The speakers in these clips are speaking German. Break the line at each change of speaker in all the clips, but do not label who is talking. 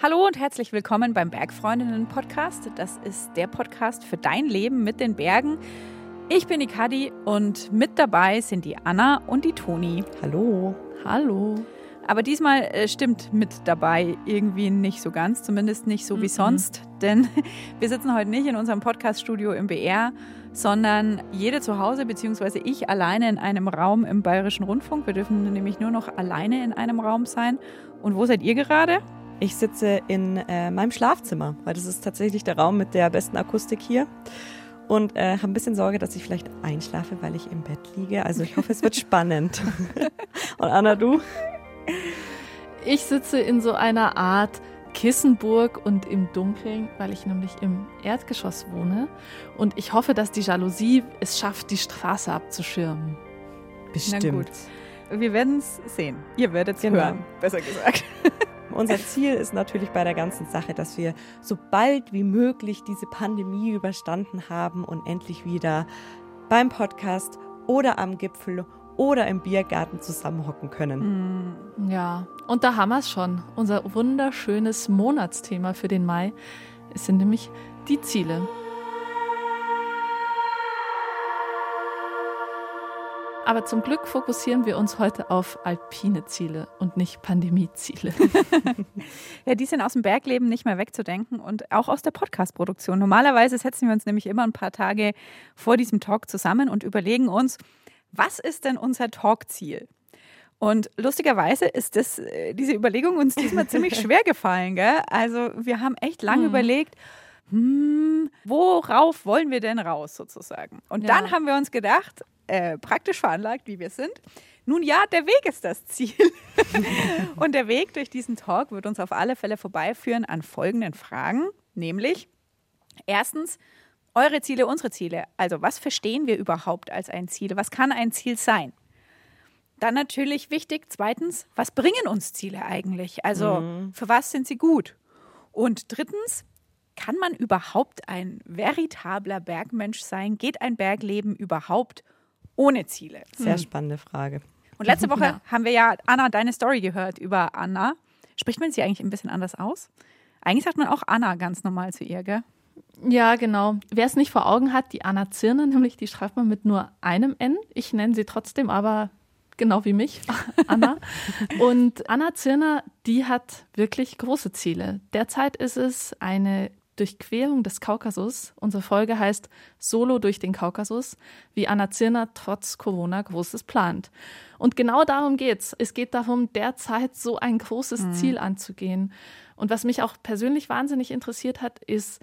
Hallo und herzlich willkommen beim Bergfreundinnen Podcast. Das ist der Podcast für dein Leben mit den Bergen. Ich bin die Kadi und mit dabei sind die Anna und die Toni.
Hallo.
Hallo. Aber diesmal äh, stimmt mit dabei irgendwie nicht so ganz, zumindest nicht so wie mhm. sonst, denn wir sitzen heute nicht in unserem Podcaststudio im BR, sondern jede zu Hause, beziehungsweise ich alleine in einem Raum im Bayerischen Rundfunk. Wir dürfen nämlich nur noch alleine in einem Raum sein. Und wo seid ihr gerade?
Ich sitze in äh, meinem Schlafzimmer, weil das ist tatsächlich der Raum mit der besten Akustik hier. Und äh, habe ein bisschen Sorge, dass ich vielleicht einschlafe, weil ich im Bett liege. Also ich hoffe, es wird spannend. Und Anna, du?
Ich sitze in so einer Art Kissenburg und im Dunkeln, weil ich nämlich im Erdgeschoss wohne. Und ich hoffe, dass die Jalousie es schafft, die Straße abzuschirmen.
Bestimmt.
Wir werden es sehen. Ihr werdet es genau. hören, besser gesagt.
Unser Ziel ist natürlich bei der ganzen Sache, dass wir so bald wie möglich diese Pandemie überstanden haben und endlich wieder beim Podcast oder am Gipfel oder im Biergarten zusammenhocken können.
Mm, ja, und da haben wir es schon. Unser wunderschönes Monatsthema für den Mai. Es sind nämlich die Ziele. Aber zum Glück fokussieren wir uns heute auf alpine Ziele und nicht Pandemieziele.
ja, die sind aus dem Bergleben nicht mehr wegzudenken und auch aus der Podcast-Produktion. Normalerweise setzen wir uns nämlich immer ein paar Tage vor diesem Talk zusammen und überlegen uns, was ist denn unser Talkziel? Und lustigerweise ist das, äh, diese Überlegung uns diesmal ziemlich schwer gefallen. Gell? Also wir haben echt lange hm. überlegt, hm, worauf wollen wir denn raus sozusagen? Und ja. dann haben wir uns gedacht, äh, praktisch veranlagt, wie wir sind. Nun ja, der Weg ist das Ziel. und der Weg durch diesen Talk wird uns auf alle Fälle vorbeiführen an folgenden Fragen, nämlich erstens, eure Ziele, unsere Ziele. Also was verstehen wir überhaupt als ein Ziel? Was kann ein Ziel sein? Dann natürlich wichtig, zweitens, was bringen uns Ziele eigentlich? Also mhm. für was sind sie gut? Und drittens, kann man überhaupt ein veritabler Bergmensch sein? Geht ein Bergleben überhaupt ohne Ziele?
Sehr hm. spannende Frage.
Und letzte Woche ja. haben wir ja Anna deine Story gehört über Anna. Spricht man sie eigentlich ein bisschen anders aus? Eigentlich sagt man auch Anna ganz normal zu ihr, gell?
Ja, genau. Wer es nicht vor Augen hat, die Anna Zirner, nämlich die schreibt man mit nur einem N. Ich nenne sie trotzdem aber genau wie mich, Anna. Und Anna Zirner, die hat wirklich große Ziele. Derzeit ist es eine Durchquerung des Kaukasus. Unsere Folge heißt Solo durch den Kaukasus, wie Anna Zirner trotz Corona Großes plant. Und genau darum geht's. Es geht darum, derzeit so ein großes mhm. Ziel anzugehen. Und was mich auch persönlich wahnsinnig interessiert hat, ist,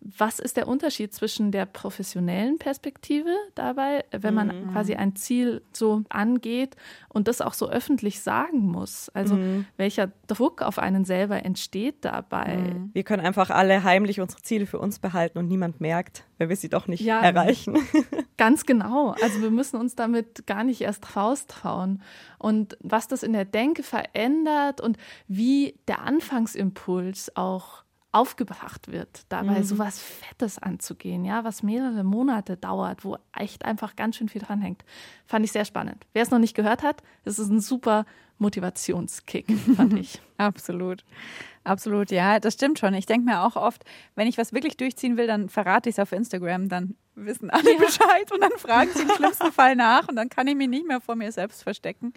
was ist der Unterschied zwischen der professionellen Perspektive dabei, wenn man mhm. quasi ein Ziel so angeht und das auch so öffentlich sagen muss? Also mhm. welcher Druck auf einen selber entsteht dabei? Mhm.
Wir können einfach alle heimlich unsere Ziele für uns behalten und niemand merkt, wenn wir sie doch nicht ja, erreichen.
Ganz genau. Also wir müssen uns damit gar nicht erst raustrauen. Und was das in der Denke verändert und wie der Anfangsimpuls auch aufgebracht wird, dabei mhm. sowas Fettes anzugehen, ja, was mehrere Monate dauert, wo echt einfach ganz schön viel dranhängt. Fand ich sehr spannend. Wer es noch nicht gehört hat, es ist ein super Motivationskick, fand ich.
Absolut. Absolut, ja, das stimmt schon. Ich denke mir auch oft, wenn ich was wirklich durchziehen will, dann verrate ich es auf Instagram, dann wissen alle ja. Bescheid und dann fragen sie im schlimmsten Fall nach und dann kann ich mich nicht mehr vor mir selbst verstecken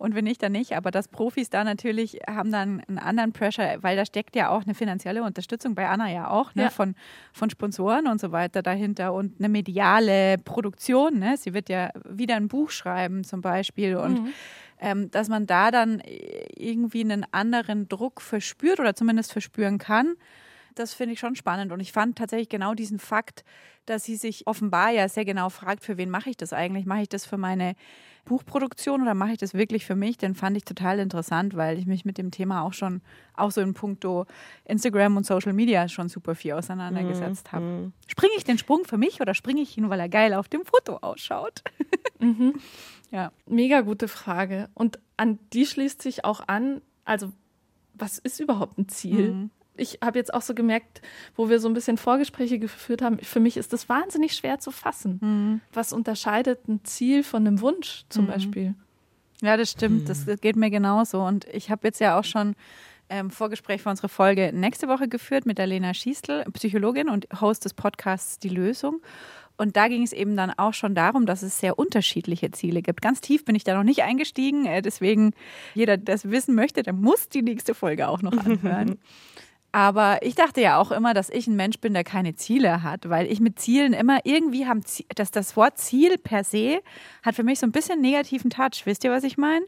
und wenn nicht, dann nicht. Aber dass Profis da natürlich haben dann einen anderen Pressure, weil da steckt ja auch eine finanzielle Unterstützung bei Anna ja auch, ne? Ja. Von, von Sponsoren und so weiter dahinter und eine mediale Produktion. Ne? Sie wird ja wieder ein Buch schreiben zum Beispiel und mhm. ähm, dass man da dann irgendwie einen anderen Druck verspürt oder zumindest verspüren kann. Das finde ich schon spannend. Und ich fand tatsächlich genau diesen Fakt, dass sie sich offenbar ja sehr genau fragt, für wen mache ich das eigentlich? Mache ich das für meine Buchproduktion oder mache ich das wirklich für mich? Den fand ich total interessant, weil ich mich mit dem Thema auch schon, auch so in puncto Instagram und Social Media schon super viel auseinandergesetzt mhm. habe. Mhm. Springe ich den Sprung für mich oder springe ich ihn, weil er geil auf dem Foto ausschaut?
Mhm. Ja. Mega gute Frage. Und an die schließt sich auch an, also was ist überhaupt ein Ziel? Mhm ich habe jetzt auch so gemerkt, wo wir so ein bisschen Vorgespräche geführt haben, für mich ist das wahnsinnig schwer zu fassen. Mhm. Was unterscheidet ein Ziel von einem Wunsch zum mhm. Beispiel?
Ja, das stimmt. Das, das geht mir genauso. Und ich habe jetzt ja auch schon ähm, Vorgespräch für unsere Folge nächste Woche geführt mit der Lena Schiestel, Psychologin und Host des Podcasts Die Lösung. Und da ging es eben dann auch schon darum, dass es sehr unterschiedliche Ziele gibt. Ganz tief bin ich da noch nicht eingestiegen. Äh, deswegen, jeder, der das wissen möchte, der muss die nächste Folge auch noch anhören. Aber ich dachte ja auch immer, dass ich ein Mensch bin, der keine Ziele hat, weil ich mit Zielen immer irgendwie haben, dass das Wort Ziel per se hat für mich so ein bisschen negativen Touch. Wisst ihr, was ich meine?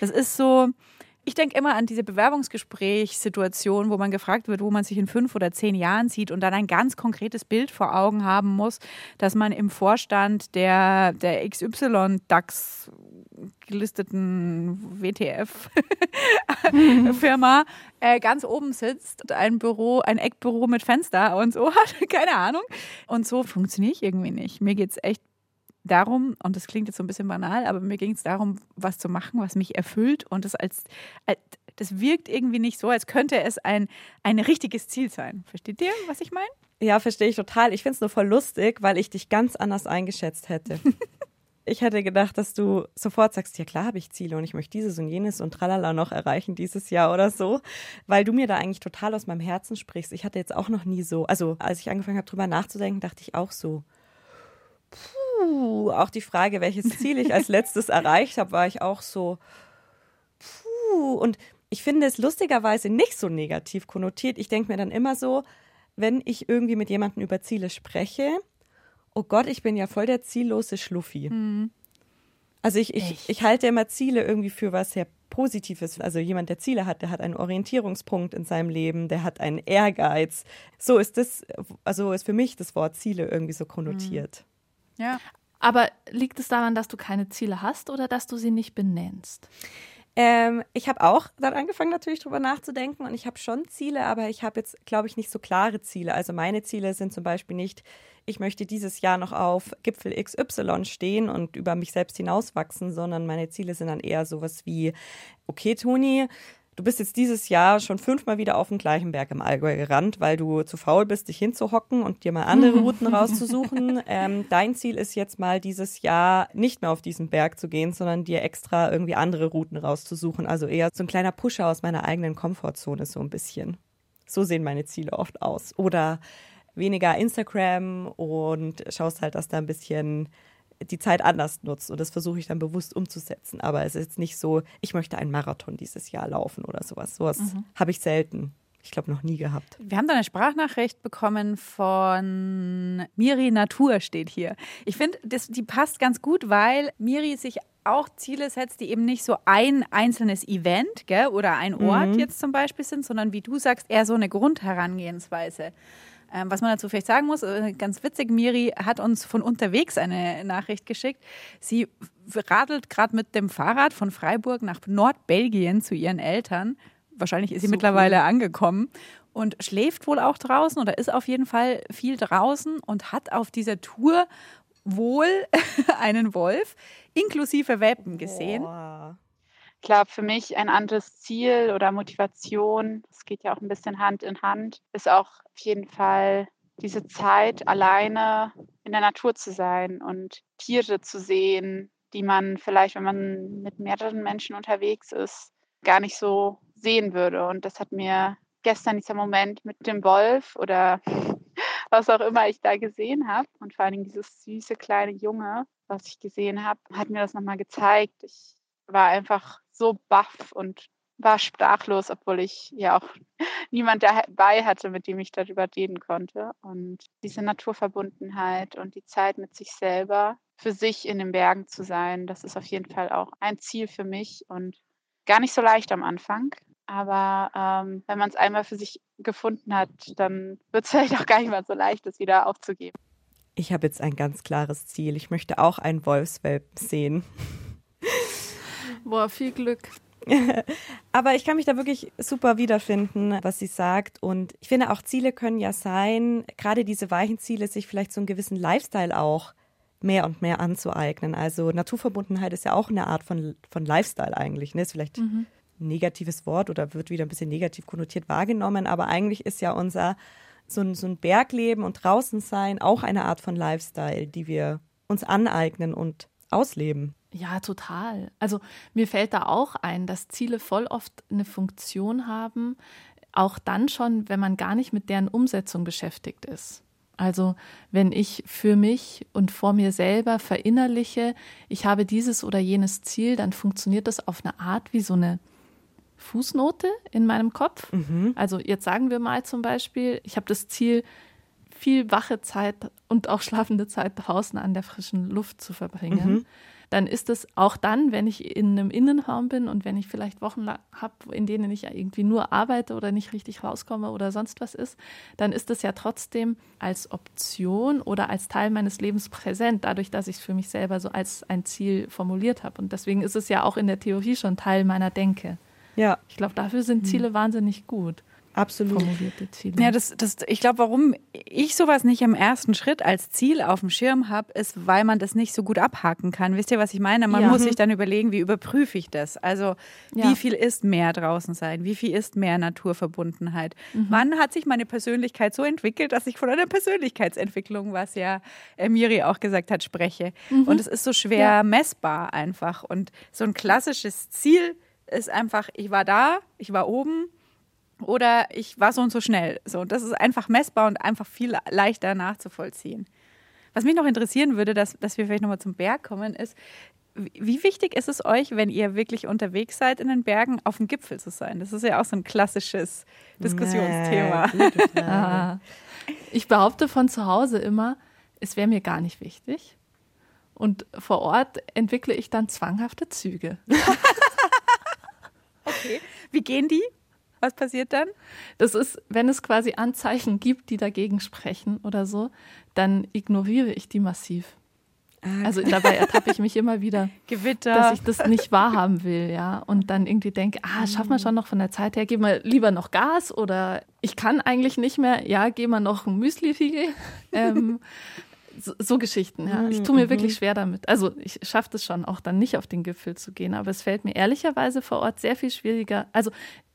Das ist so, ich denke immer an diese Bewerbungsgesprächssituation, wo man gefragt wird, wo man sich in fünf oder zehn Jahren sieht und dann ein ganz konkretes Bild vor Augen haben muss, dass man im Vorstand der, der XY-DAX gelisteten WTF-Firma äh, ganz oben sitzt, ein Büro, ein Eckbüro mit Fenster und so hat, keine Ahnung. Und so funktioniere ich irgendwie nicht. Mir geht es echt darum, und das klingt jetzt so ein bisschen banal, aber mir ging es darum, was zu machen, was mich erfüllt und das als, als das wirkt irgendwie nicht so, als könnte es ein, ein richtiges Ziel sein. Versteht ihr, was ich meine?
Ja, verstehe ich total. Ich finde es nur voll lustig, weil ich dich ganz anders eingeschätzt hätte. ich hätte gedacht, dass du sofort sagst, ja klar habe ich Ziele und ich möchte dieses und jenes und tralala noch erreichen dieses Jahr oder so, weil du mir da eigentlich total aus meinem Herzen sprichst. Ich hatte jetzt auch noch nie so, also als ich angefangen habe drüber nachzudenken, dachte ich auch so, puh, auch die Frage, welches Ziel ich als letztes erreicht habe, war ich auch so, puh. Und ich finde es lustigerweise nicht so negativ konnotiert. Ich denke mir dann immer so, wenn ich irgendwie mit jemandem über Ziele spreche, oh Gott, ich bin ja voll der ziellose Schluffi. Mhm. Also ich, ich, ich halte immer Ziele irgendwie für was sehr Positives. Also jemand, der Ziele hat, der hat einen Orientierungspunkt in seinem Leben, der hat einen Ehrgeiz. So ist das, also ist für mich das Wort Ziele irgendwie so konnotiert. Mhm.
Ja. Aber liegt es daran, dass du keine Ziele hast oder dass du sie nicht benennst?
Ähm, ich habe auch dann angefangen, natürlich drüber nachzudenken und ich habe schon Ziele, aber ich habe jetzt, glaube ich, nicht so klare Ziele. Also meine Ziele sind zum Beispiel nicht, ich möchte dieses Jahr noch auf Gipfel XY stehen und über mich selbst hinauswachsen, sondern meine Ziele sind dann eher sowas wie, okay, Toni, du bist jetzt dieses Jahr schon fünfmal wieder auf den gleichen Berg im Allgäu gerannt, weil du zu faul bist, dich hinzuhocken und dir mal andere Routen rauszusuchen. Ähm, dein Ziel ist jetzt mal dieses Jahr nicht mehr auf diesen Berg zu gehen, sondern dir extra irgendwie andere Routen rauszusuchen. Also eher so ein kleiner Pusher aus meiner eigenen Komfortzone so ein bisschen. So sehen meine Ziele oft aus. Oder weniger Instagram und schaust halt, dass da ein bisschen die Zeit anders nutzt. Und das versuche ich dann bewusst umzusetzen. Aber es ist jetzt nicht so, ich möchte einen Marathon dieses Jahr laufen oder sowas. Sowas mhm. habe ich selten. Ich glaube, noch nie gehabt.
Wir haben da eine Sprachnachricht bekommen von Miri Natur, steht hier. Ich finde, die passt ganz gut, weil Miri sich auch Ziele setzt, die eben nicht so ein einzelnes Event gell, oder ein Ort mhm. jetzt zum Beispiel sind, sondern wie du sagst, eher so eine Grundherangehensweise. Ähm, was man dazu vielleicht sagen muss, äh, ganz witzig, Miri hat uns von unterwegs eine Nachricht geschickt. Sie radelt gerade mit dem Fahrrad von Freiburg nach Nordbelgien zu ihren Eltern. Wahrscheinlich ist sie so mittlerweile cool. angekommen und schläft wohl auch draußen oder ist auf jeden Fall viel draußen und hat auf dieser Tour wohl einen Wolf inklusive Welpen gesehen. Boah
glaube, für mich ein anderes Ziel oder Motivation, das geht ja auch ein bisschen Hand in Hand, ist auch auf jeden Fall diese Zeit alleine in der Natur zu sein und Tiere zu sehen, die man vielleicht, wenn man mit mehreren Menschen unterwegs ist, gar nicht so sehen würde. Und das hat mir gestern dieser Moment mit dem Wolf oder was auch immer ich da gesehen habe und vor Dingen dieses süße kleine Junge, was ich gesehen habe, hat mir das nochmal gezeigt. Ich war einfach so baff und war sprachlos, obwohl ich ja auch niemand dabei hatte, mit dem ich darüber reden konnte. Und diese Naturverbundenheit und die Zeit mit sich selber, für sich in den Bergen zu sein, das ist auf jeden Fall auch ein Ziel für mich und gar nicht so leicht am Anfang. Aber ähm, wenn man es einmal für sich gefunden hat, dann wird es vielleicht auch gar nicht mal so leicht, es wieder aufzugeben.
Ich habe jetzt ein ganz klares Ziel. Ich möchte auch einen Wolfswelpen sehen.
Boah, viel Glück.
Aber ich kann mich da wirklich super wiederfinden, was sie sagt. Und ich finde auch Ziele können ja sein, gerade diese weichen Ziele, sich vielleicht so einen gewissen Lifestyle auch mehr und mehr anzueignen. Also Naturverbundenheit ist ja auch eine Art von, von Lifestyle eigentlich. Ne? Ist vielleicht mhm. ein negatives Wort oder wird wieder ein bisschen negativ konnotiert wahrgenommen, aber eigentlich ist ja unser so ein, so ein Bergleben und draußen sein auch eine Art von Lifestyle, die wir uns aneignen und ausleben.
Ja, total. Also mir fällt da auch ein, dass Ziele voll oft eine Funktion haben, auch dann schon, wenn man gar nicht mit deren Umsetzung beschäftigt ist. Also wenn ich für mich und vor mir selber verinnerliche, ich habe dieses oder jenes Ziel, dann funktioniert das auf eine Art wie so eine Fußnote in meinem Kopf. Mhm. Also jetzt sagen wir mal zum Beispiel, ich habe das Ziel, viel wache Zeit und auch schlafende Zeit draußen an der frischen Luft zu verbringen. Mhm dann ist es auch dann, wenn ich in einem Innenraum bin und wenn ich vielleicht Wochen habe, in denen ich irgendwie nur arbeite oder nicht richtig rauskomme oder sonst was ist, dann ist es ja trotzdem als Option oder als Teil meines Lebens präsent, dadurch, dass ich es für mich selber so als ein Ziel formuliert habe. Und deswegen ist es ja auch in der Theorie schon Teil meiner Denke. Ja. Ich glaube, dafür sind mhm. Ziele mhm. wahnsinnig gut.
Absolut.
Formulierte Ziele. Ja, das, das, ich glaube, warum ich sowas nicht im ersten Schritt als Ziel auf dem Schirm habe, ist, weil man das nicht so gut abhaken kann. Wisst ihr, was ich meine? Man ja. muss sich dann überlegen, wie überprüfe ich das? Also, ja. wie viel ist mehr draußen sein? Wie viel ist mehr Naturverbundenheit? Mhm. Wann hat sich meine Persönlichkeit so entwickelt, dass ich von einer Persönlichkeitsentwicklung, was ja Miri auch gesagt hat, spreche? Mhm. Und es ist so schwer ja. messbar einfach. Und so ein klassisches Ziel ist einfach, ich war da, ich war oben, oder ich war so und so schnell. So, das ist einfach messbar und einfach viel leichter nachzuvollziehen. Was mich noch interessieren würde, dass, dass wir vielleicht nochmal zum Berg kommen, ist, wie wichtig ist es euch, wenn ihr wirklich unterwegs seid in den Bergen, auf dem Gipfel zu sein? Das ist ja auch so ein klassisches Diskussionsthema.
Nee, ich behaupte von zu Hause immer, es wäre mir gar nicht wichtig. Und vor Ort entwickle ich dann zwanghafte Züge.
okay. Wie gehen die? Was passiert dann?
Das ist, wenn es quasi Anzeichen gibt, die dagegen sprechen oder so, dann ignoriere ich die massiv. Ah, also dabei ertappe ich mich immer wieder,
Gewitter.
dass ich das nicht wahrhaben will, ja. Und dann irgendwie denke, ah, schaffen wir schon noch von der Zeit her, gib mal lieber noch Gas oder ich kann eigentlich nicht mehr, ja, geh mal noch ein Müsli-Riegel. ähm, so, so, Geschichten, ja. Ich tue mir mhm. wirklich schwer damit. Also ich schaffe es schon, auch dann nicht auf den Gipfel zu gehen, aber es fällt mir ehrlicherweise vor Ort sehr viel schwieriger. Also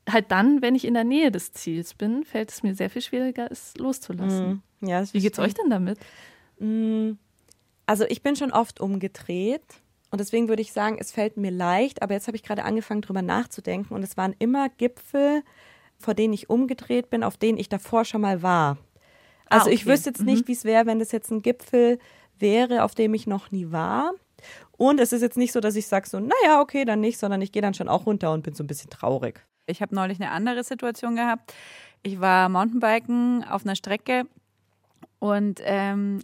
halt dann, wenn ich in der Nähe des Ziels bin, fällt es mir sehr viel schwieriger, es loszulassen. Mm, ja, Wie geht es euch denn damit?
Mm, also ich bin schon oft umgedreht und deswegen würde ich sagen, es fällt mir leicht, aber jetzt habe ich gerade angefangen, drüber nachzudenken und es waren immer Gipfel, vor denen ich umgedreht bin, auf denen ich davor schon mal war. Also ah, okay. ich wüsste jetzt nicht, mhm. wie es wäre, wenn das jetzt ein Gipfel wäre, auf dem ich noch nie war. Und es ist jetzt nicht so, dass ich sage so, naja, okay, dann nicht, sondern ich gehe dann schon auch runter und bin so ein bisschen traurig.
Ich habe neulich eine andere Situation gehabt. Ich war Mountainbiken auf einer Strecke und ähm,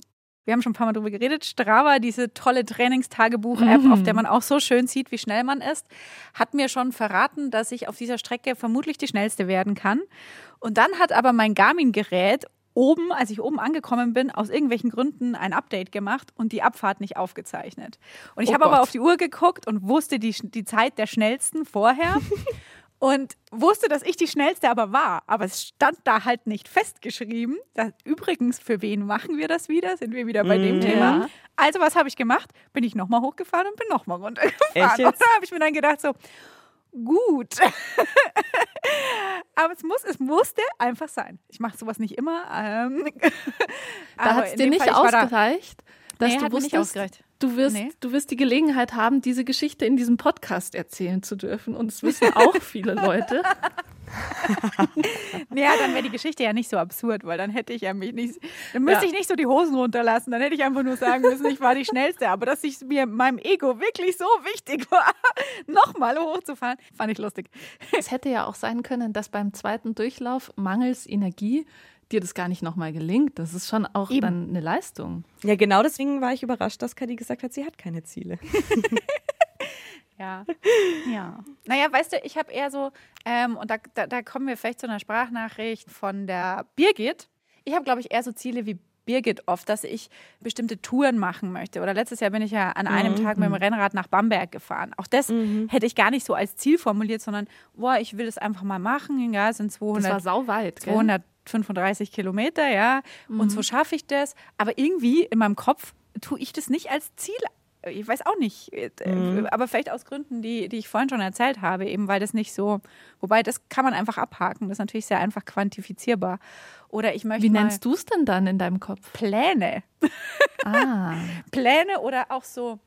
wir haben schon ein paar Mal darüber geredet. Strava, diese tolle Trainingstagebuch-App, mhm. auf der man auch so schön sieht, wie schnell man ist, hat mir schon verraten, dass ich auf dieser Strecke vermutlich die schnellste werden kann. Und dann hat aber mein Garmin-Gerät oben, als ich oben angekommen bin, aus irgendwelchen Gründen ein Update gemacht und die Abfahrt nicht aufgezeichnet. Und ich oh habe aber auf die Uhr geguckt und wusste die, die Zeit der schnellsten vorher. und wusste, dass ich die schnellste aber war. Aber es stand da halt nicht festgeschrieben. Das, übrigens, für wen machen wir das wieder? Sind wir wieder bei mm, dem Thema? Also, was habe ich gemacht? Bin ich nochmal hochgefahren und bin nochmal runtergefahren. Und da habe ich mir dann gedacht, so, gut. aber es, muss, es musste einfach sein. Ich mache sowas nicht immer. Ähm,
da hat es dir nicht Fall, ausgereicht, dass nee, du wusstest, Du wirst, nee. du wirst die Gelegenheit haben, diese Geschichte in diesem Podcast erzählen zu dürfen. Und es wissen auch viele Leute.
ja, dann wäre die Geschichte ja nicht so absurd, weil dann hätte ich ja mich nicht, dann müsste ja. ich nicht so die Hosen runterlassen. Dann hätte ich einfach nur sagen müssen, ich war die Schnellste. Aber dass ich mir meinem Ego wirklich so wichtig war, nochmal hochzufahren, fand ich lustig.
Es hätte ja auch sein können, dass beim zweiten Durchlauf mangels Energie dir das gar nicht nochmal gelingt. Das ist schon auch Eben. dann eine Leistung.
Ja, genau deswegen war ich überrascht, dass Kadi gesagt hat, sie hat keine Ziele.
ja, ja. Naja, weißt du, ich habe eher so, ähm, und da, da, da kommen wir vielleicht zu einer Sprachnachricht von der Birgit. Ich habe, glaube ich, eher so Ziele wie Birgit oft, dass ich bestimmte Touren machen möchte. Oder letztes Jahr bin ich ja an einem mhm. Tag mit dem Rennrad nach Bamberg gefahren. Auch das mhm. hätte ich gar nicht so als Ziel formuliert, sondern, boah, ich will das einfach mal machen. Ja, sind 200. Das
war sauweit.
200 35 Kilometer, ja. Mhm. Und so schaffe ich das. Aber irgendwie in meinem Kopf tue ich das nicht als Ziel. Ich weiß auch nicht, äh, mhm. aber vielleicht aus Gründen, die, die ich vorhin schon erzählt habe, eben weil das nicht so, wobei das kann man einfach abhaken, das ist natürlich sehr einfach quantifizierbar. Oder ich möchte.
Wie nennst du es denn dann in deinem Kopf?
Pläne. Ah. Pläne oder auch so,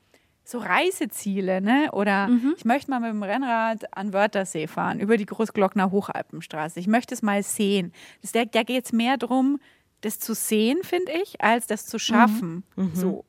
so Reiseziele, ne? Oder
Mhm.
ich möchte mal mit dem Rennrad an Wörthersee fahren, über die Großglockner Hochalpenstraße. Ich möchte es mal sehen. Das, da da geht es mehr darum, das zu sehen, finde ich, als das zu schaffen. So,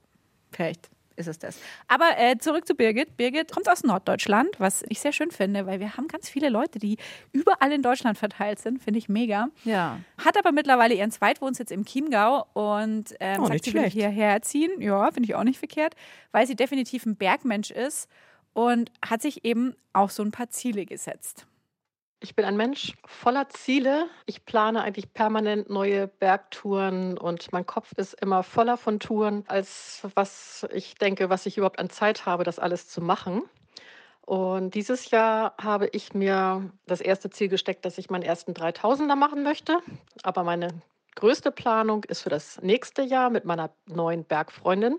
vielleicht ist es das. Aber äh, zurück zu Birgit. Birgit kommt aus Norddeutschland, was ich sehr schön finde, weil wir haben ganz viele Leute, die überall in Deutschland verteilt sind. Finde ich mega.
Ja.
Hat aber mittlerweile ihren Zweitwohnsitz im Chiemgau und ähm,
Oh,
sagt, sie will hierher ziehen. Ja, finde ich auch nicht verkehrt, weil sie definitiv ein Bergmensch ist und hat sich eben auch so ein paar Ziele gesetzt.
Ich bin ein Mensch voller Ziele. Ich plane eigentlich permanent neue Bergtouren und mein Kopf ist immer voller von Touren, als was ich denke, was ich überhaupt an Zeit habe, das alles zu machen. Und dieses Jahr habe ich mir das erste Ziel gesteckt, dass ich meinen ersten 3000er machen möchte. Aber meine größte Planung ist für das nächste Jahr mit meiner neuen Bergfreundin,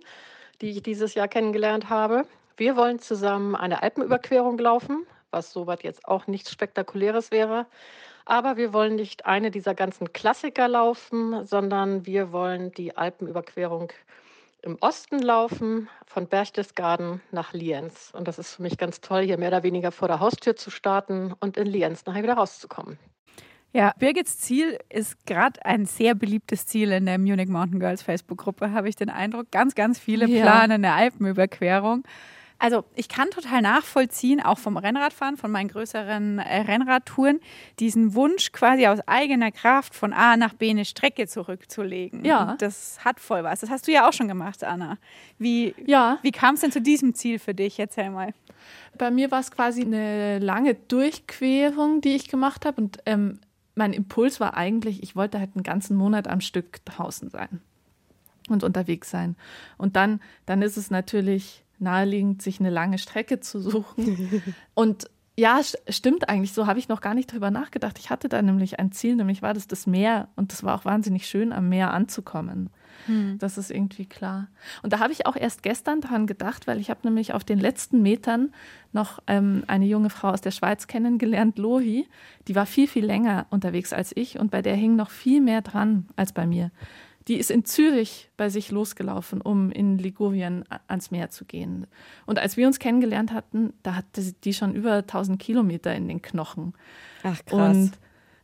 die ich dieses Jahr kennengelernt habe. Wir wollen zusammen eine Alpenüberquerung laufen, was soweit jetzt auch nichts Spektakuläres wäre. Aber wir wollen nicht eine dieser ganzen Klassiker laufen, sondern wir wollen die Alpenüberquerung im Osten laufen, von Berchtesgaden nach Lienz. Und das ist für mich ganz toll, hier mehr oder weniger vor der Haustür zu starten und in Lienz nachher wieder rauszukommen.
Ja, Birgits Ziel ist gerade ein sehr beliebtes Ziel in der Munich Mountain Girls Facebook-Gruppe, habe ich den Eindruck. Ganz, ganz viele
Ja.
planen eine Alpenüberquerung. Also ich kann total nachvollziehen, auch vom Rennradfahren, von meinen größeren äh, Rennradtouren, diesen Wunsch quasi aus eigener Kraft von A nach B eine Strecke zurückzulegen.
Ja.
Und Das hat voll was. Das hast du ja auch schon gemacht, Anna. Wie,
Ja,
wie kam es denn zu diesem Ziel für dich? Erzähl mal.
bei mir war es quasi eine lange Durchquerung, die ich gemacht habe. Und ähm, mein Impuls war eigentlich, ich wollte halt einen ganzen Monat am Stück draußen sein und unterwegs sein. Und dann, dann ist es natürlich naheliegend, sich eine lange Strecke zu suchen. Und ja, st- stimmt eigentlich. So habe ich noch gar nicht drüber nachgedacht. Ich hatte da nämlich ein Ziel, nämlich war das das Meer. Und das war auch wahnsinnig schön, am Meer anzukommen. Das ist irgendwie klar. Und da habe ich auch erst gestern dran gedacht, weil ich habe nämlich auf den letzten Metern noch ähm, eine junge Frau aus der Schweiz kennengelernt, Lohi. Die war viel, viel länger unterwegs als ich und bei der hing noch viel mehr dran als bei mir. Die ist in Zürich bei sich losgelaufen, um in Ligurien ans Meer zu gehen. Und als wir uns kennengelernt hatten, da hatte sie- die schon über 1000 Kilometer in den Knochen.
Ach krass.
Und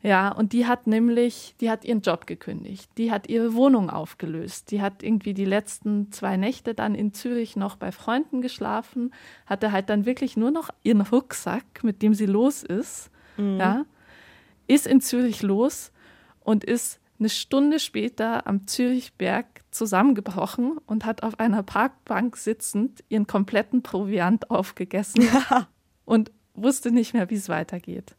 ja, und die hat nämlich, die hat ihren Job gekündigt, die hat ihre Wohnung aufgelöst, die hat irgendwie die letzten zwei Nächte dann in Zürich noch bei Freunden geschlafen, hatte halt dann wirklich nur noch ihren Rucksack, mit dem sie los ist, ja, ist in Zürich los und ist eine Stunde später am Zürichberg zusammengebrochen und hat auf einer Parkbank sitzend ihren kompletten Proviant aufgegessen und wusste nicht mehr, wie es weitergeht.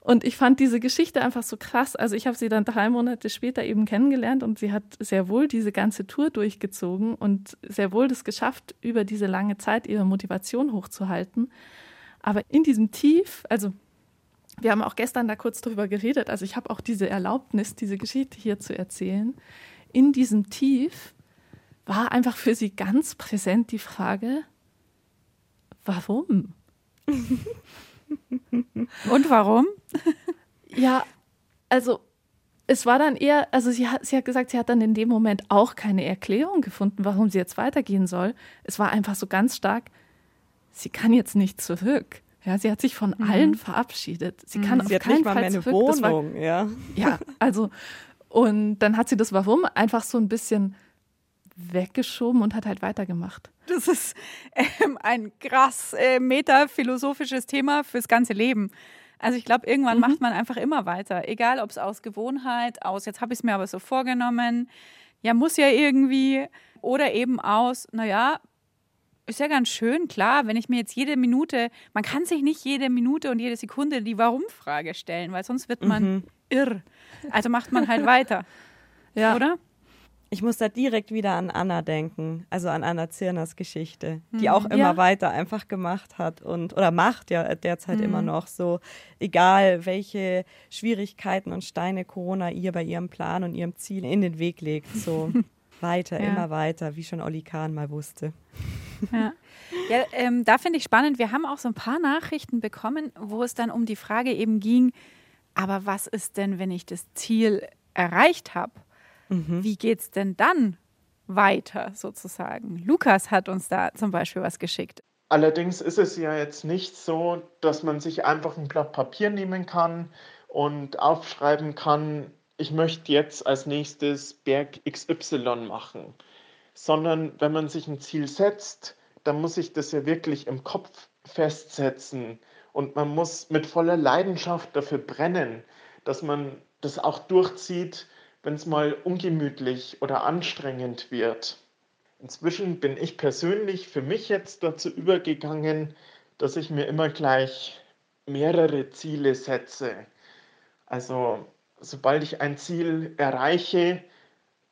Und ich fand diese Geschichte einfach so krass. Also ich habe sie dann drei Monate später eben kennengelernt und sie hat sehr wohl diese ganze Tour durchgezogen und sehr wohl das geschafft, über diese lange Zeit ihre Motivation hochzuhalten. Aber in diesem Tief, also wir haben auch gestern da kurz drüber geredet, also ich habe auch diese Erlaubnis, diese Geschichte hier zu erzählen. In diesem Tief war einfach für sie ganz präsent die Frage, warum?
Und warum?
Ja, also es war dann eher, also sie hat, sie hat gesagt, sie hat dann in dem Moment auch keine Erklärung gefunden, warum sie jetzt weitergehen soll. Es war einfach so ganz stark, sie kann jetzt nicht zurück. Ja, sie hat sich von allen verabschiedet. Sie kann auf
Sie hat
keinen
nicht mal
Fall
mehr eine
zurück. Das war,
Wohnung, ja.
ja, also und dann hat sie das Warum einfach so ein bisschen weggeschoben und hat halt weitergemacht.
Das ist ähm, ein krass äh, metaphilosophisches Thema fürs ganze Leben. Also ich glaube, irgendwann macht man einfach immer weiter. Egal, ob es aus Gewohnheit, aus, jetzt habe ich es mir aber so vorgenommen, ja, muss ja irgendwie, oder eben aus, naja, ist ja ganz schön, klar, wenn ich mir jetzt jede Minute, man kann sich nicht jede Minute und jede Sekunde die Warum-Frage stellen, weil sonst wird man irr. Also macht man halt weiter,
Ja,
oder?
Ich muss da direkt wieder an Anna denken, also an Anna Zirners Geschichte, die auch immer
Ja.
weiter einfach gemacht hat und oder macht ja derzeit immer noch so, egal welche Schwierigkeiten und Steine Corona ihr bei ihrem Plan und ihrem Ziel in den Weg legt, so weiter,
Ja.
immer weiter, wie schon Olli Kahn mal wusste.
Ja, ja ähm, da finde ich spannend. Wir haben auch so ein paar Nachrichten bekommen, wo es dann um die Frage eben ging, aber was ist denn, wenn ich das Ziel erreicht habe? Wie geht es denn dann weiter sozusagen. Lukas hat uns da zum Beispiel was geschickt.
Allerdings ist es ja jetzt nicht so, dass man sich einfach ein Blatt Papier nehmen kann und aufschreiben kann, ich möchte jetzt als nächstes Berg XY machen, sondern wenn man sich ein Ziel setzt, dann muss ich das ja wirklich im Kopf festsetzen und man muss mit voller Leidenschaft dafür brennen, dass man das auch durchzieht, wenn es mal ungemütlich oder anstrengend wird. Inzwischen bin ich persönlich für mich jetzt dazu übergegangen, dass ich mir immer gleich mehrere Ziele setze. Also sobald ich ein Ziel erreiche,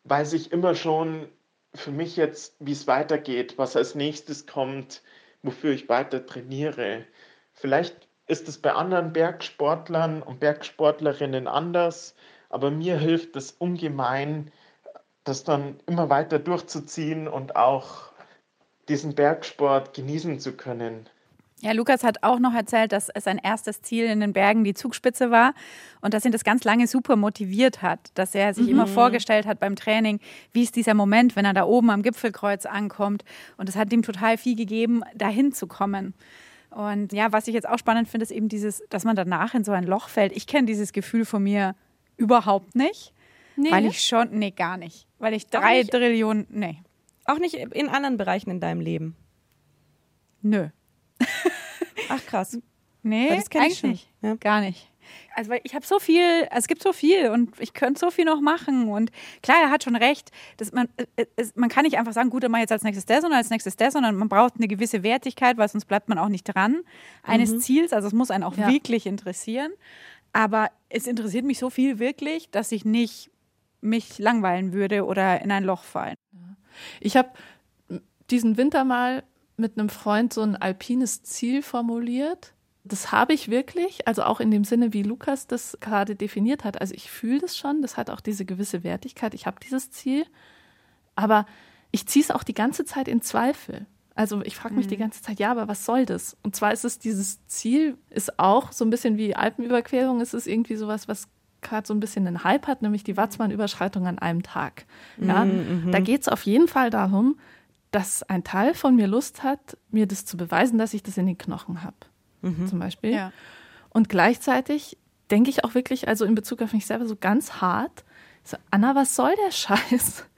weiß ich immer schon für mich jetzt, wie es weitergeht, was als nächstes kommt, wofür ich weiter trainiere. Vielleicht ist es bei anderen Bergsportlern und Bergsportlerinnen anders, aber mir hilft es ungemein, das dann immer weiter durchzuziehen und auch diesen Bergsport genießen zu können.
Ja, Lukas hat auch noch erzählt, dass sein erstes Ziel in den Bergen die Zugspitze war und dass ihn das ganz lange super motiviert hat, dass er sich mhm. immer vorgestellt hat beim Training, wie ist dieser Moment, wenn er da oben am Gipfelkreuz ankommt. Und es hat ihm total viel gegeben, dahin zu kommen. Und ja, was ich jetzt auch spannend finde, ist eben dieses, dass man danach in so ein Loch fällt. Ich kenne dieses Gefühl von mir überhaupt nicht, nee. weil ich schon, nee, gar nicht, weil ich drei Trillionen, nee.
Auch nicht in anderen Bereichen in deinem Leben?
Nö.
Ach krass.
Nee, das kenne ich nicht. Ja. Gar nicht. Also weil ich habe so viel, es gibt so viel und ich könnte so viel noch machen. Und klar, er hat schon recht, dass man, es, man kann nicht einfach sagen, gut, dann mache jetzt als nächstes das und als nächstes das, sondern man braucht eine gewisse Wertigkeit, weil sonst bleibt man auch nicht dran eines mhm. Ziels. Also es muss einen auch ja. wirklich interessieren. Aber es interessiert mich so viel wirklich, dass ich nicht mich langweilen würde oder in ein Loch fallen.
Ich habe diesen Winter mal mit einem Freund so ein alpines Ziel formuliert. Das habe ich wirklich, also auch in dem Sinne, wie Lukas das gerade definiert hat. Also ich fühle das schon, das hat auch diese gewisse Wertigkeit. Ich habe dieses Ziel, aber ich ziehe es auch die ganze Zeit in Zweifel. Also ich frage mich mhm. die ganze Zeit, ja, aber was soll das? Und zwar ist es dieses Ziel, ist auch so ein bisschen wie Alpenüberquerung, ist es irgendwie sowas, was gerade so ein bisschen einen Hype hat, nämlich die Watzmann-Überschreitung an einem Tag. Ja, mhm, da geht es auf jeden Fall darum, dass ein Teil von mir Lust hat, mir das zu beweisen, dass ich das in den Knochen habe. Mhm. Zum Beispiel. Ja. Und gleichzeitig denke ich auch wirklich, also in Bezug auf mich selber, so ganz hart, so, Anna, was soll der Scheiß?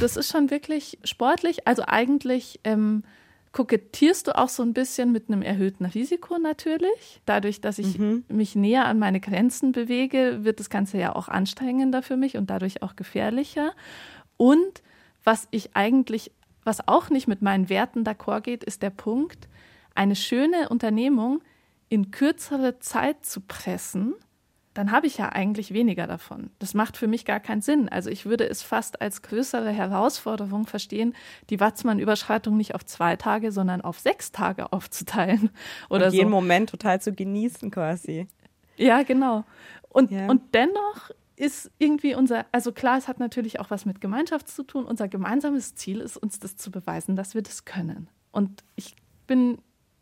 Das ist schon wirklich sportlich. Also eigentlich ähm, kokettierst du auch so ein bisschen mit einem erhöhten Risiko natürlich. Dadurch, dass ich mhm. mich näher an meine Grenzen bewege, wird das Ganze ja auch anstrengender für mich und dadurch auch gefährlicher. Und was ich eigentlich was auch nicht mit meinen Werten d'accord geht, ist der Punkt, eine schöne Unternehmung in kürzere Zeit zu pressen, dann habe ich ja eigentlich weniger davon. Das macht für mich gar keinen Sinn. Also ich würde es fast als größere Herausforderung verstehen, die Watzmann-Überschreitung nicht auf zwei Tage, sondern auf sechs Tage aufzuteilen. Oder
und jeden so. Moment total zu genießen quasi.
Ja, genau. Und, ja. und dennoch ist irgendwie unser, also klar, es hat natürlich auch was mit Gemeinschaft zu tun. Unser gemeinsames Ziel ist, uns das zu beweisen, dass wir das können. Und ich bin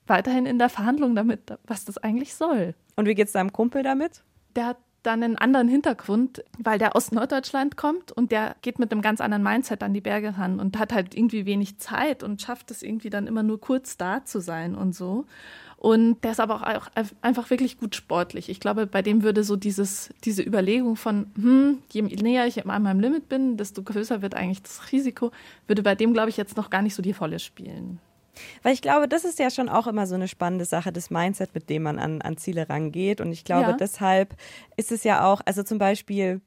weiterhin in der Verhandlung damit, was das eigentlich soll.
Und wie geht es deinem Kumpel damit?
Der hat dann einen anderen Hintergrund, weil der aus Norddeutschland kommt und der geht mit einem ganz anderen Mindset an die Berge ran und hat halt irgendwie wenig Zeit und schafft es irgendwie dann immer nur kurz da zu sein und so. Und der ist aber auch einfach wirklich gut sportlich. Ich glaube, bei dem würde so dieses, diese Überlegung von, hm, je näher ich an meinem Limit bin, desto größer wird eigentlich das Risiko, würde bei dem, glaube ich, jetzt noch gar nicht so die Rolle spielen.
Weil ich glaube, das ist ja schon auch immer so eine spannende Sache, das Mindset, mit dem man an, an Ziele rangeht. Und ich glaube, ja. deshalb ist es ja auch, also zum Beispiel,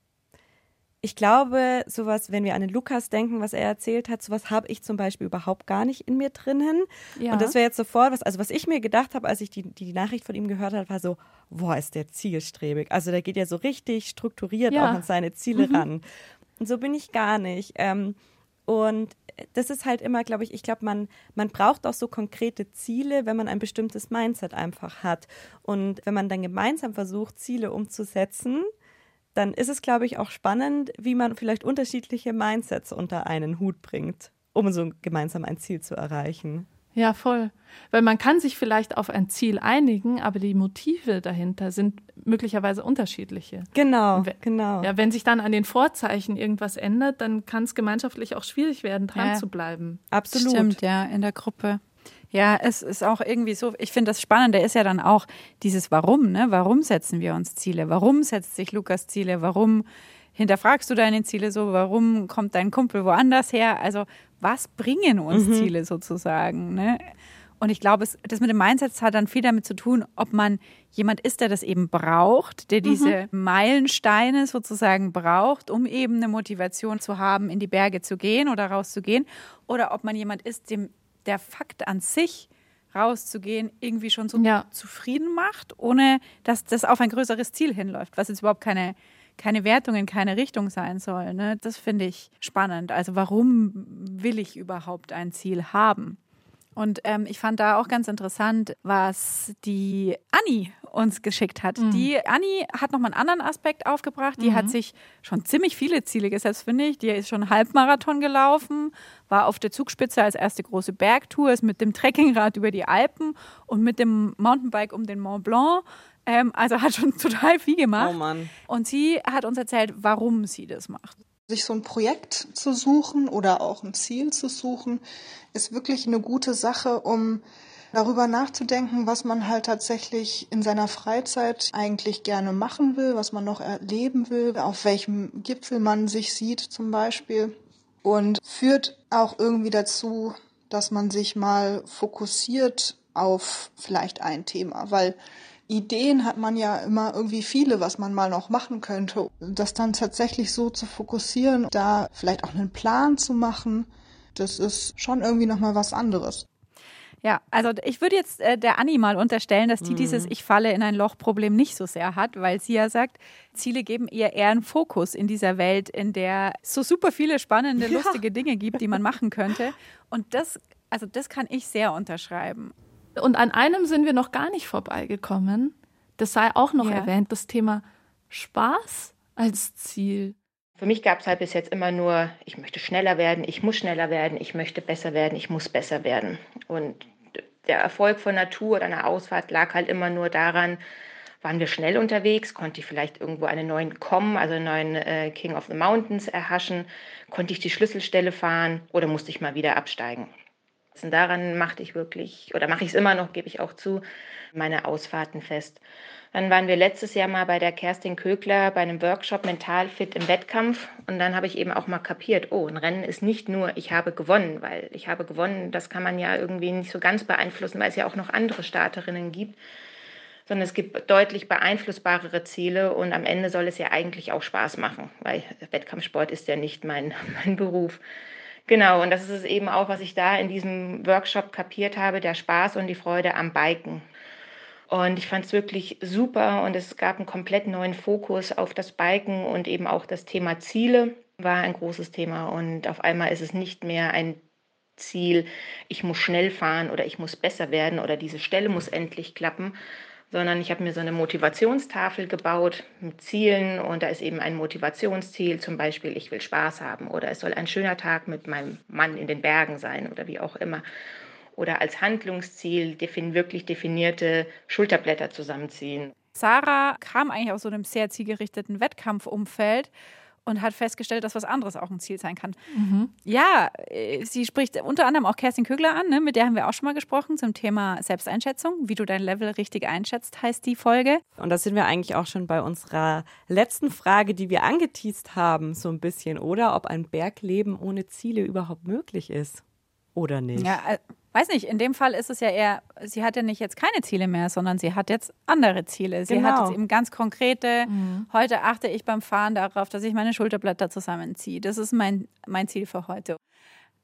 ich glaube, sowas, wenn wir an den Lukas denken, was er erzählt hat, sowas habe ich zum Beispiel überhaupt gar nicht in mir drinnen. Ja. Und das wäre jetzt sofort was, also was ich mir gedacht habe, als ich die, die Nachricht von ihm gehört habe, war so, boah, ist der zielstrebig. Also der geht ja so richtig strukturiert ja. auch an seine Ziele mhm. ran. Und so bin ich gar nicht. Ähm, und das ist halt immer, glaube ich, ich glaube, man, man braucht auch so konkrete Ziele, wenn man ein bestimmtes Mindset einfach hat. Und wenn man dann gemeinsam versucht, Ziele umzusetzen, dann ist es, glaube ich, auch spannend, wie man vielleicht unterschiedliche Mindsets unter einen Hut bringt, um so gemeinsam ein Ziel zu erreichen.
Ja, voll. Weil man kann sich vielleicht auf ein Ziel einigen, aber die Motive dahinter sind möglicherweise unterschiedliche.
Genau,
wenn,
genau.
Ja, wenn sich dann an den Vorzeichen irgendwas ändert, dann kann es gemeinschaftlich auch schwierig werden, dran ja, zu bleiben.
Absolut. Stimmt, ja, in der Gruppe. Ja, es ist auch irgendwie so, ich finde das Spannende ist ja dann auch dieses Warum, ne? Warum setzen wir uns Ziele? Warum setzt sich Lukas Ziele? Warum hinterfragst du deine Ziele so? Warum kommt dein Kumpel woanders her? Also, was bringen uns mhm. Ziele sozusagen? Ne? Und ich glaube, das mit dem Mindset hat dann viel damit zu tun, ob man jemand ist, der das eben braucht, der diese mhm. Meilensteine sozusagen braucht, um eben eine Motivation zu haben, in die Berge zu gehen oder rauszugehen, oder ob man jemand ist, dem der Fakt an sich rauszugehen irgendwie schon so ja. zufrieden macht, ohne dass das auf ein größeres Ziel hinläuft, was jetzt überhaupt keine, keine Wertung in keine Richtung sein soll. Ne? Das finde ich spannend. Also warum will ich überhaupt ein Ziel haben? Und ähm, ich fand da auch ganz interessant, was die Anni uns geschickt hat. Mhm. Die Anni hat nochmal einen anderen Aspekt aufgebracht. Die mhm. hat sich schon ziemlich viele Ziele gesetzt, finde ich. Die ist schon Halbmarathon gelaufen, war auf der Zugspitze als erste große Bergtour, ist mit dem Trekkingrad über die Alpen und mit dem Mountainbike um den Mont Blanc. Ähm, also hat schon total viel gemacht.
Oh Mann.
Und sie hat uns erzählt, warum sie das macht.
Sich so ein Projekt zu suchen oder auch ein Ziel zu suchen, ist wirklich eine gute Sache, um darüber nachzudenken, was man halt tatsächlich in seiner Freizeit eigentlich gerne machen will, was man noch erleben will, auf welchem Gipfel man sich sieht zum Beispiel. Und führt auch irgendwie dazu, dass man sich mal fokussiert auf vielleicht ein Thema, weil Ideen hat man ja immer irgendwie viele, was man mal noch machen könnte. Das dann tatsächlich so zu fokussieren, da vielleicht auch einen Plan zu machen, das ist schon irgendwie nochmal was anderes.
Ja, also ich würde jetzt äh, der Anni mal unterstellen, dass die mhm. dieses Ich falle in ein Loch-Problem nicht so sehr hat, weil sie ja sagt, Ziele geben ihr eher einen Fokus in dieser Welt, in der es so super viele spannende, ja. lustige Dinge gibt, die man machen könnte. Und das, also das kann ich sehr unterschreiben.
Und an einem sind wir noch gar nicht vorbeigekommen. Das sei auch noch ja. erwähnt, das Thema Spaß als Ziel.
Für mich gab es halt bis jetzt immer nur, ich möchte schneller werden, ich muss schneller werden, ich möchte besser werden, ich muss besser werden. Und der Erfolg von Natur oder einer Ausfahrt lag halt immer nur daran, waren wir schnell unterwegs, konnte ich vielleicht irgendwo einen neuen Com, also einen neuen äh, King of the Mountains erhaschen, konnte ich die Schlüsselstelle fahren oder musste ich mal wieder absteigen. Daran machte ich wirklich, oder mache ich es immer noch, gebe ich auch zu, meine Ausfahrten fest. Dann waren wir letztes Jahr mal bei der Kerstin Kögler bei einem Workshop Mental Fit im Wettkampf und dann habe ich eben auch mal kapiert, oh, ein Rennen ist nicht nur, ich habe gewonnen, weil ich habe gewonnen, das kann man ja irgendwie nicht so ganz beeinflussen, weil es ja auch noch andere Starterinnen gibt, sondern es gibt deutlich beeinflussbarere Ziele und am Ende soll es ja eigentlich auch Spaß machen, weil Wettkampfsport ist ja nicht mein, mein Beruf. Genau, und das ist es eben auch, was ich da in diesem Workshop kapiert habe, der Spaß und die Freude am Biken. Und ich fand es wirklich super und es gab einen komplett neuen Fokus auf das Biken und eben auch das Thema Ziele war ein großes Thema. Und auf einmal ist es nicht mehr ein Ziel, ich muss schnell fahren oder ich muss besser werden oder diese Stelle muss endlich klappen, sondern ich habe mir so eine Motivationstafel gebaut mit Zielen und da ist eben ein Motivationsziel, zum Beispiel ich will Spaß haben oder es soll ein schöner Tag mit meinem Mann in den Bergen sein oder wie auch immer. Oder als Handlungsziel defin wirklich definierte Schulterblätter zusammenziehen.
Sarah kam eigentlich aus so einem sehr zielgerichteten Wettkampfumfeld und hat festgestellt, dass was anderes auch ein Ziel sein kann. Mhm. Ja, äh, sie spricht unter anderem auch Kerstin Kögler an, ne? mit der haben wir auch schon mal gesprochen zum Thema Selbsteinschätzung. Wie du dein Level richtig einschätzt, heißt die Folge.
Und da sind wir eigentlich auch schon bei unserer letzten Frage, die wir angeteased haben, so ein bisschen, oder? Ob ein Bergleben ohne Ziele überhaupt möglich ist oder nicht.
Ja, äh, weiß nicht, in dem Fall ist es ja eher, sie hat ja nicht jetzt keine Ziele mehr, sondern sie hat jetzt andere Ziele. Sie genau. hat jetzt eben ganz konkrete, mhm. heute achte ich beim Fahren darauf, dass ich meine Schulterblätter zusammenziehe. Das ist mein, mein Ziel für heute.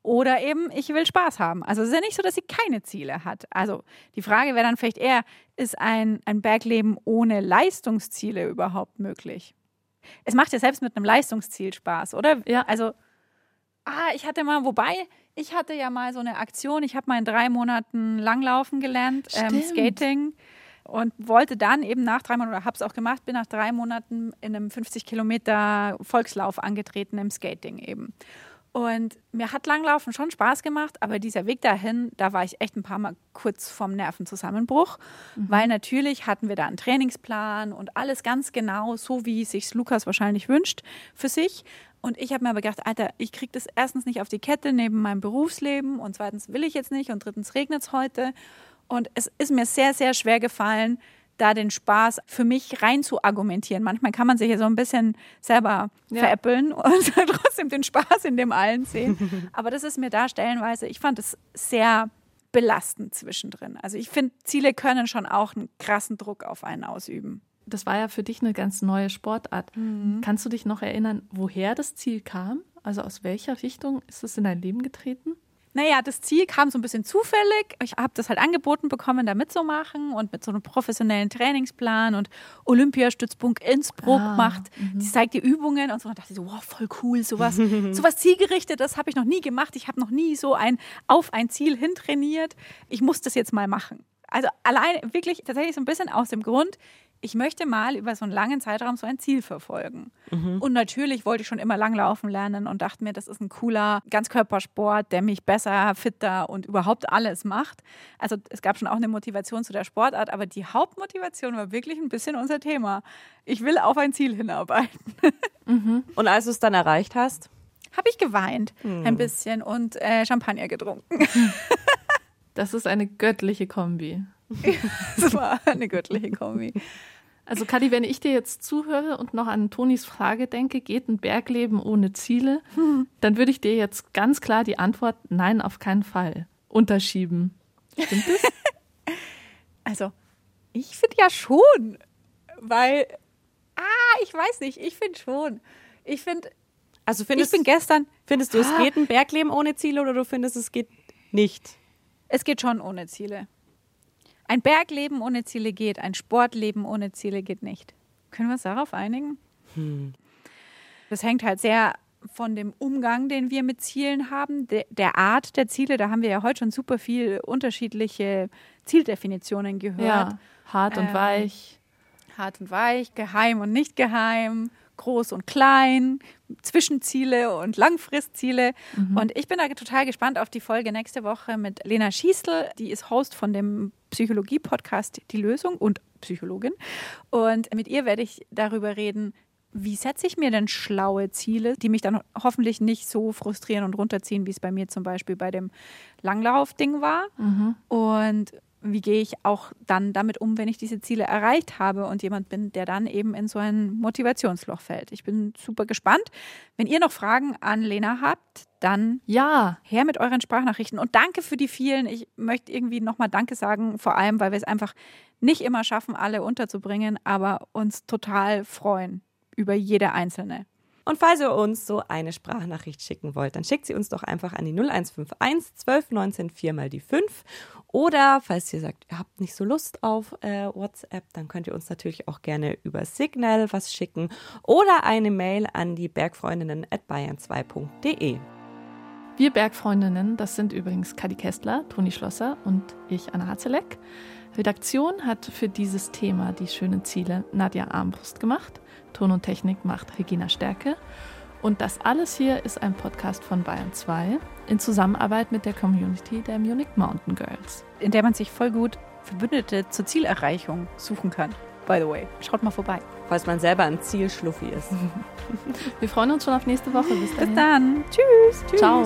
Oder eben, ich will Spaß haben. Also es ist ja nicht so, dass sie keine Ziele hat. Also die Frage wäre dann vielleicht eher, ist ein, ein Bergleben ohne Leistungsziele überhaupt möglich? Es macht ja selbst mit einem Leistungsziel Spaß, oder? Ja. Also, ah, ich hatte mal, wobei, ich hatte ja mal so eine Aktion, ich habe mal in drei Monaten Langlaufen gelernt, ähm, Skating und wollte dann eben nach drei Monaten, oder habe es auch gemacht, bin nach drei Monaten in einem 50 Kilometer Volkslauf angetreten im Skating eben. Und mir hat Langlaufen schon Spaß gemacht, aber dieser Weg dahin, da war ich echt ein paar Mal kurz vorm Nervenzusammenbruch, mhm. weil natürlich hatten wir da einen Trainingsplan und alles ganz genau, so wie sich Lukas wahrscheinlich wünscht für sich. Und ich habe mir aber gedacht, Alter, ich kriege das erstens nicht auf die Kette neben meinem Berufsleben und zweitens will ich jetzt nicht und drittens regnet es heute. Und es ist mir sehr, sehr schwer gefallen, da den Spaß für mich rein zu argumentieren. Manchmal kann man sich ja so ein bisschen selber ja. veräppeln und trotzdem den Spaß in dem allen sehen. Aber das ist mir da stellenweise, ich fand es sehr belastend zwischendrin. Also ich finde, Ziele können schon auch einen krassen Druck auf einen ausüben.
Das war ja für dich eine ganz neue Sportart. Mhm. Kannst du dich noch erinnern, woher das Ziel kam? Also aus welcher Richtung ist es in dein Leben getreten?
naja, das Ziel kam so ein bisschen zufällig. Ich habe das halt angeboten bekommen, da mitzumachen und mit so einem professionellen Trainingsplan und Olympiastützpunkt Innsbruck ah, macht, mhm. die zeigt die Übungen und so. Und dachte ich so, wow, voll cool, sowas, sowas zielgerichtetes habe ich noch nie gemacht. Ich habe noch nie so ein auf ein Ziel hintrainiert. Ich muss das jetzt mal machen. Also allein wirklich tatsächlich so ein bisschen aus dem Grund, ich möchte mal über so einen langen Zeitraum so ein Ziel verfolgen. Mhm. Und natürlich wollte ich schon immer langlaufen lernen und dachte mir, das ist ein cooler Ganzkörpersport, der mich besser, fitter und überhaupt alles macht. Also es gab schon auch eine Motivation zu der Sportart, aber die Hauptmotivation war wirklich ein bisschen unser Thema. Ich will auf ein Ziel hinarbeiten.
Mhm. Und als du es dann erreicht hast?
Habe ich geweint mhm. ein bisschen und äh, Champagner getrunken.
Das ist eine göttliche Kombi.
das war eine göttliche Kombi.
Also Kadi, wenn ich dir jetzt zuhöre und noch an Tonis Frage denke, geht ein Bergleben ohne Ziele, hm. dann würde ich dir jetzt ganz klar die Antwort Nein, auf keinen Fall unterschieben. Stimmt das?
Also, ich finde ja schon, weil, ah, ich weiß nicht, ich finde schon. Ich finde,
also findest, ich bin gestern. Findest du, es ah, geht ein Bergleben ohne Ziele oder du findest, es geht nicht?
Es geht schon ohne Ziele. Ein Bergleben ohne Ziele geht, ein Sportleben ohne Ziele geht nicht. Können wir uns darauf einigen? Hm. Das hängt halt sehr von dem Umgang, den wir mit Zielen haben, de, der Art der Ziele. Da haben wir ja heute schon super viel unterschiedliche Zieldefinitionen gehört. Ja,
hart und ähm, weich.
Hart und weich, geheim und nicht geheim, groß und klein, Zwischenziele und Langfristziele. Mhm. Und ich bin da total gespannt auf die Folge nächste Woche mit Lena Schießl. Die ist Host von dem Psychologie-Podcast Die Lösung und Psychologin. Und mit ihr werde ich darüber reden, wie setze ich mir denn schlaue Ziele, die mich dann hoffentlich nicht so frustrieren und runterziehen, wie es bei mir zum Beispiel bei dem Langlauf-Ding war. Mhm. Und wie gehe ich auch dann damit um, wenn ich diese Ziele erreicht habe und jemand bin, der dann eben in so ein Motivationsloch fällt. Ich bin super gespannt. Wenn ihr noch Fragen an Lena habt, dann
ja,
her mit euren Sprachnachrichten und danke für die vielen. Ich möchte irgendwie nochmal Danke sagen, vor allem, weil wir es einfach nicht immer schaffen, alle unterzubringen, aber uns total freuen über jede einzelne.
Und falls ihr uns so eine Sprachnachricht schicken wollt, dann schickt sie uns doch einfach an die 0151 12 19 4 mal die 5. Oder falls ihr sagt, ihr habt nicht so Lust auf äh, WhatsApp, dann könnt ihr uns natürlich auch gerne über Signal was schicken oder eine Mail an die Bergfreundinnen at bayern2.de.
Wir Bergfreundinnen, das sind übrigens Kadi Kestler, Toni Schlosser und ich, Anna Hazelek. Redaktion hat für dieses Thema die schönen Ziele Nadja Armbrust gemacht. Ton und Technik macht Regina Stärke. Und das alles hier ist ein Podcast von Bayern 2 in Zusammenarbeit mit der Community der Munich Mountain Girls.
In der man sich voll gut Verbündete zur Zielerreichung suchen kann. By the way, schaut mal vorbei.
Falls man selber ein Zielschluffi ist.
Wir freuen uns schon auf nächste Woche.
Bis, Bis dann. Tschüss. Tschüss.
Ciao.